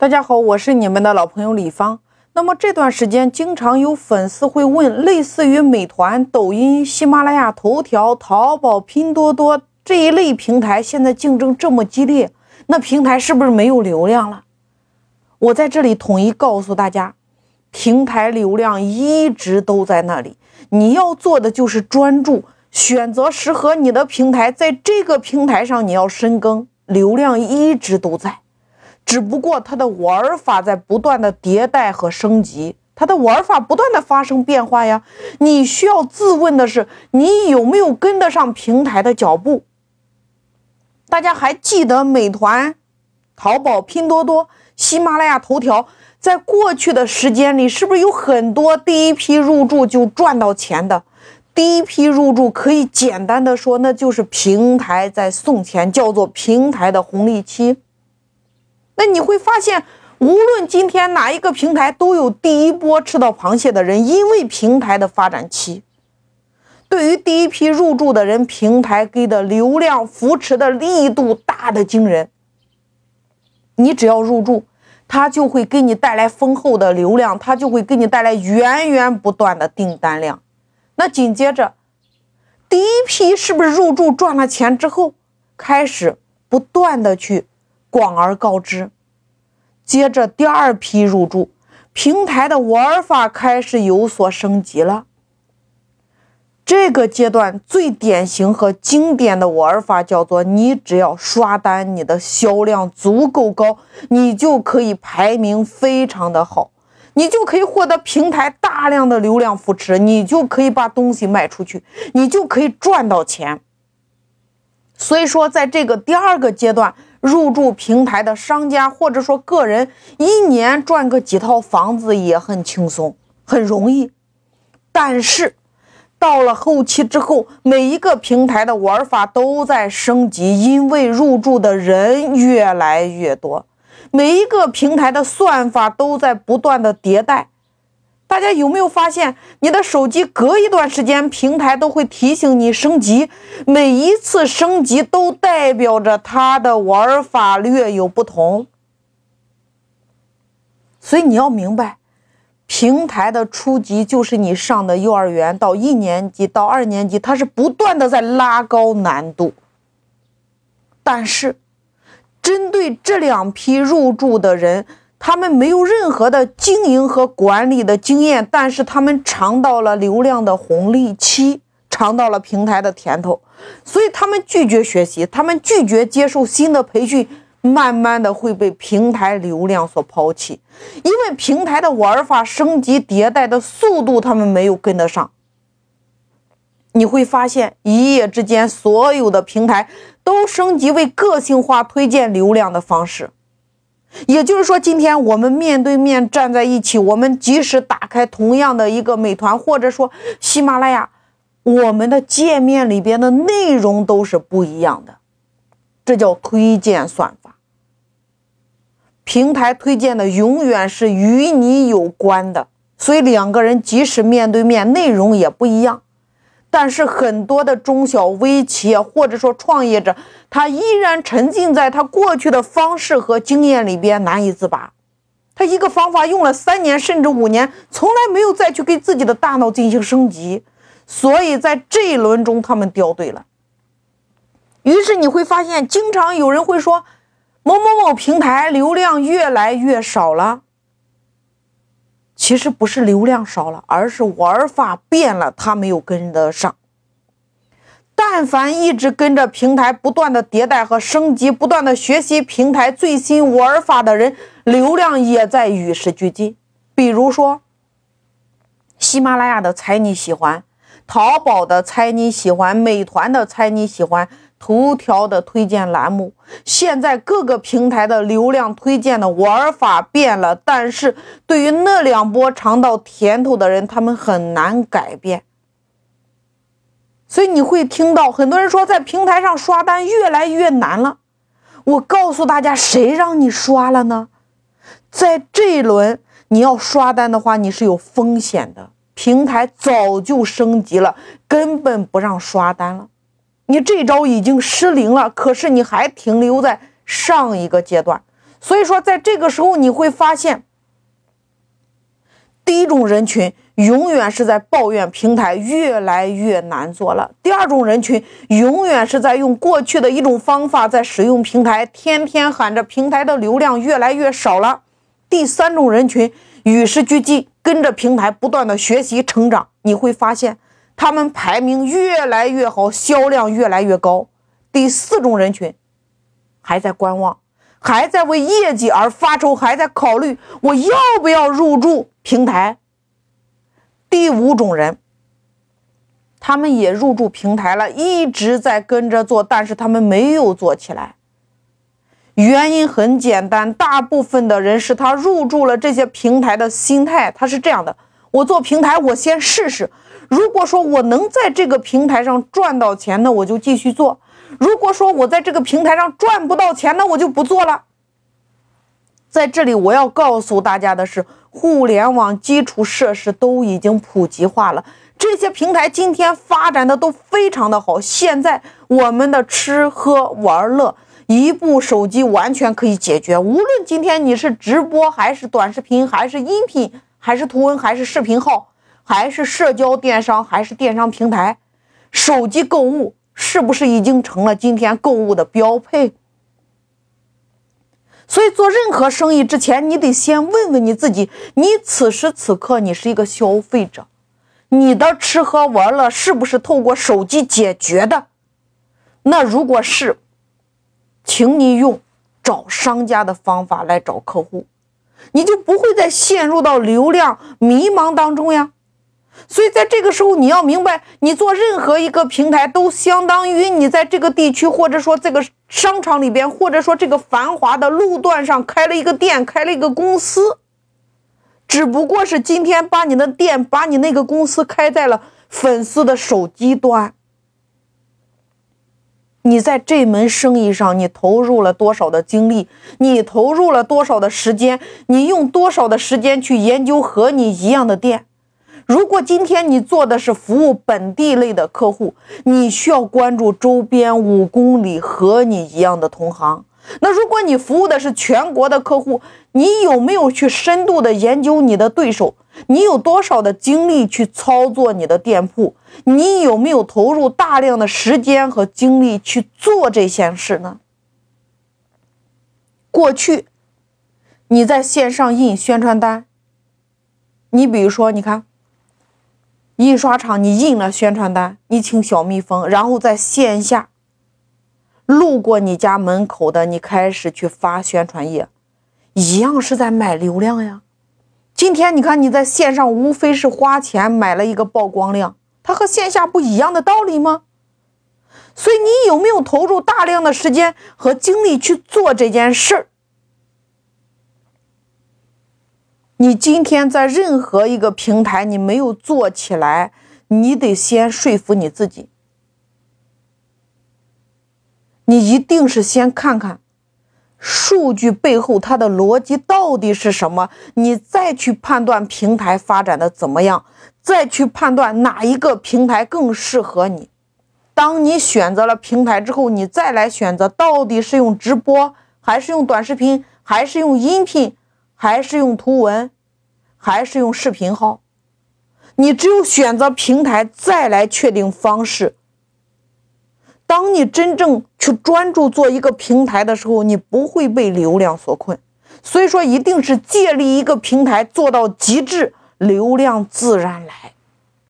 大家好，我是你们的老朋友李芳。那么这段时间，经常有粉丝会问，类似于美团、抖音、喜马拉雅、头条、淘宝、拼多多这一类平台，现在竞争这么激烈，那平台是不是没有流量了？我在这里统一告诉大家，平台流量一直都在那里，你要做的就是专注，选择适合你的平台，在这个平台上你要深耕，流量一直都在。只不过它的玩法在不断的迭代和升级，它的玩法不断的发生变化呀。你需要自问的是，你有没有跟得上平台的脚步？大家还记得美团、淘宝、拼多多、喜马拉雅、头条，在过去的时间里，是不是有很多第一批入驻就赚到钱的？第一批入驻可以简单的说，那就是平台在送钱，叫做平台的红利期。那你会发现，无论今天哪一个平台，都有第一波吃到螃蟹的人，因为平台的发展期。对于第一批入驻的人，平台给的流量扶持的力度大的惊人。你只要入驻，它就会给你带来丰厚的流量，它就会给你带来源源不断的订单量。那紧接着，第一批是不是入驻赚了钱之后，开始不断的去。广而告之，接着第二批入驻，平台的玩法开始有所升级了。这个阶段最典型和经典的玩法叫做：你只要刷单，你的销量足够高，你就可以排名非常的好，你就可以获得平台大量的流量扶持，你就可以把东西卖出去，你就可以赚到钱。所以说，在这个第二个阶段。入驻平台的商家或者说个人，一年赚个几套房子也很轻松，很容易。但是到了后期之后，每一个平台的玩法都在升级，因为入驻的人越来越多，每一个平台的算法都在不断的迭代。大家有没有发现，你的手机隔一段时间，平台都会提醒你升级，每一次升级都代表着它的玩法略有不同。所以你要明白，平台的初级就是你上的幼儿园到一年级到二年级，它是不断的在拉高难度。但是，针对这两批入驻的人。他们没有任何的经营和管理的经验，但是他们尝到了流量的红利期，尝到了平台的甜头，所以他们拒绝学习，他们拒绝接受新的培训，慢慢的会被平台流量所抛弃，因为平台的玩法升级迭代的速度，他们没有跟得上。你会发现，一夜之间，所有的平台都升级为个性化推荐流量的方式。也就是说，今天我们面对面站在一起，我们即使打开同样的一个美团，或者说喜马拉雅，我们的界面里边的内容都是不一样的，这叫推荐算法。平台推荐的永远是与你有关的，所以两个人即使面对面，内容也不一样。但是很多的中小微企业或者说创业者，他依然沉浸在他过去的方式和经验里边难以自拔。他一个方法用了三年甚至五年，从来没有再去给自己的大脑进行升级，所以在这一轮中他们掉队了。于是你会发现，经常有人会说，某某某平台流量越来越少了。其实不是流量少了，而是玩法变了，他没有跟得上。但凡一直跟着平台不断的迭代和升级，不断的学习平台最新玩法的人，流量也在与时俱进。比如说，喜马拉雅的猜你喜欢，淘宝的猜你喜欢，美团的猜你喜欢。头条的推荐栏目，现在各个平台的流量推荐的玩法变了，但是对于那两波尝到甜头的人，他们很难改变。所以你会听到很多人说，在平台上刷单越来越难了。我告诉大家，谁让你刷了呢？在这一轮你要刷单的话，你是有风险的。平台早就升级了，根本不让刷单了。你这招已经失灵了，可是你还停留在上一个阶段，所以说，在这个时候你会发现，第一种人群永远是在抱怨平台越来越难做了；第二种人群永远是在用过去的一种方法在使用平台，天天喊着平台的流量越来越少了；第三种人群与时俱进，跟着平台不断的学习成长，你会发现他们排名越来越好，销量越来越高；第四种人群还在观望。还在为业绩而发愁，还在考虑我要不要入驻平台。第五种人，他们也入驻平台了，一直在跟着做，但是他们没有做起来。原因很简单，大部分的人是他入驻了这些平台的心态，他是这样的：我做平台，我先试试。如果说我能在这个平台上赚到钱，那我就继续做。如果说我在这个平台上赚不到钱，那我就不做了。在这里，我要告诉大家的是，互联网基础设施都已经普及化了，这些平台今天发展的都非常的好。现在我们的吃喝玩乐，一部手机完全可以解决。无论今天你是直播，还是短视频，还是音频，还是图文，还是视频号，还是社交电商，还是电商平台，手机购物。是不是已经成了今天购物的标配？所以做任何生意之前，你得先问问你自己：你此时此刻你是一个消费者，你的吃喝玩乐是不是透过手机解决的？那如果是，请你用找商家的方法来找客户，你就不会再陷入到流量迷茫当中呀。所以，在这个时候，你要明白，你做任何一个平台，都相当于你在这个地区，或者说这个商场里边，或者说这个繁华的路段上开了一个店，开了一个公司。只不过是今天把你的店，把你那个公司开在了粉丝的手机端。你在这门生意上，你投入了多少的精力？你投入了多少的时间？你用多少的时间去研究和你一样的店？如果今天你做的是服务本地类的客户，你需要关注周边五公里和你一样的同行。那如果你服务的是全国的客户，你有没有去深度的研究你的对手？你有多少的精力去操作你的店铺？你有没有投入大量的时间和精力去做这件事呢？过去，你在线上印宣传单，你比如说，你看。印刷厂，你印了宣传单，你请小蜜蜂，然后在线下路过你家门口的，你开始去发宣传页，一样是在买流量呀。今天你看你在线上无非是花钱买了一个曝光量，它和线下不一样的道理吗？所以你有没有投入大量的时间和精力去做这件事儿？你今天在任何一个平台，你没有做起来，你得先说服你自己。你一定是先看看数据背后它的逻辑到底是什么，你再去判断平台发展的怎么样，再去判断哪一个平台更适合你。当你选择了平台之后，你再来选择到底是用直播，还是用短视频，还是用音频。还是用图文，还是用视频号？你只有选择平台，再来确定方式。当你真正去专注做一个平台的时候，你不会被流量所困。所以说，一定是借力一个平台做到极致，流量自然来。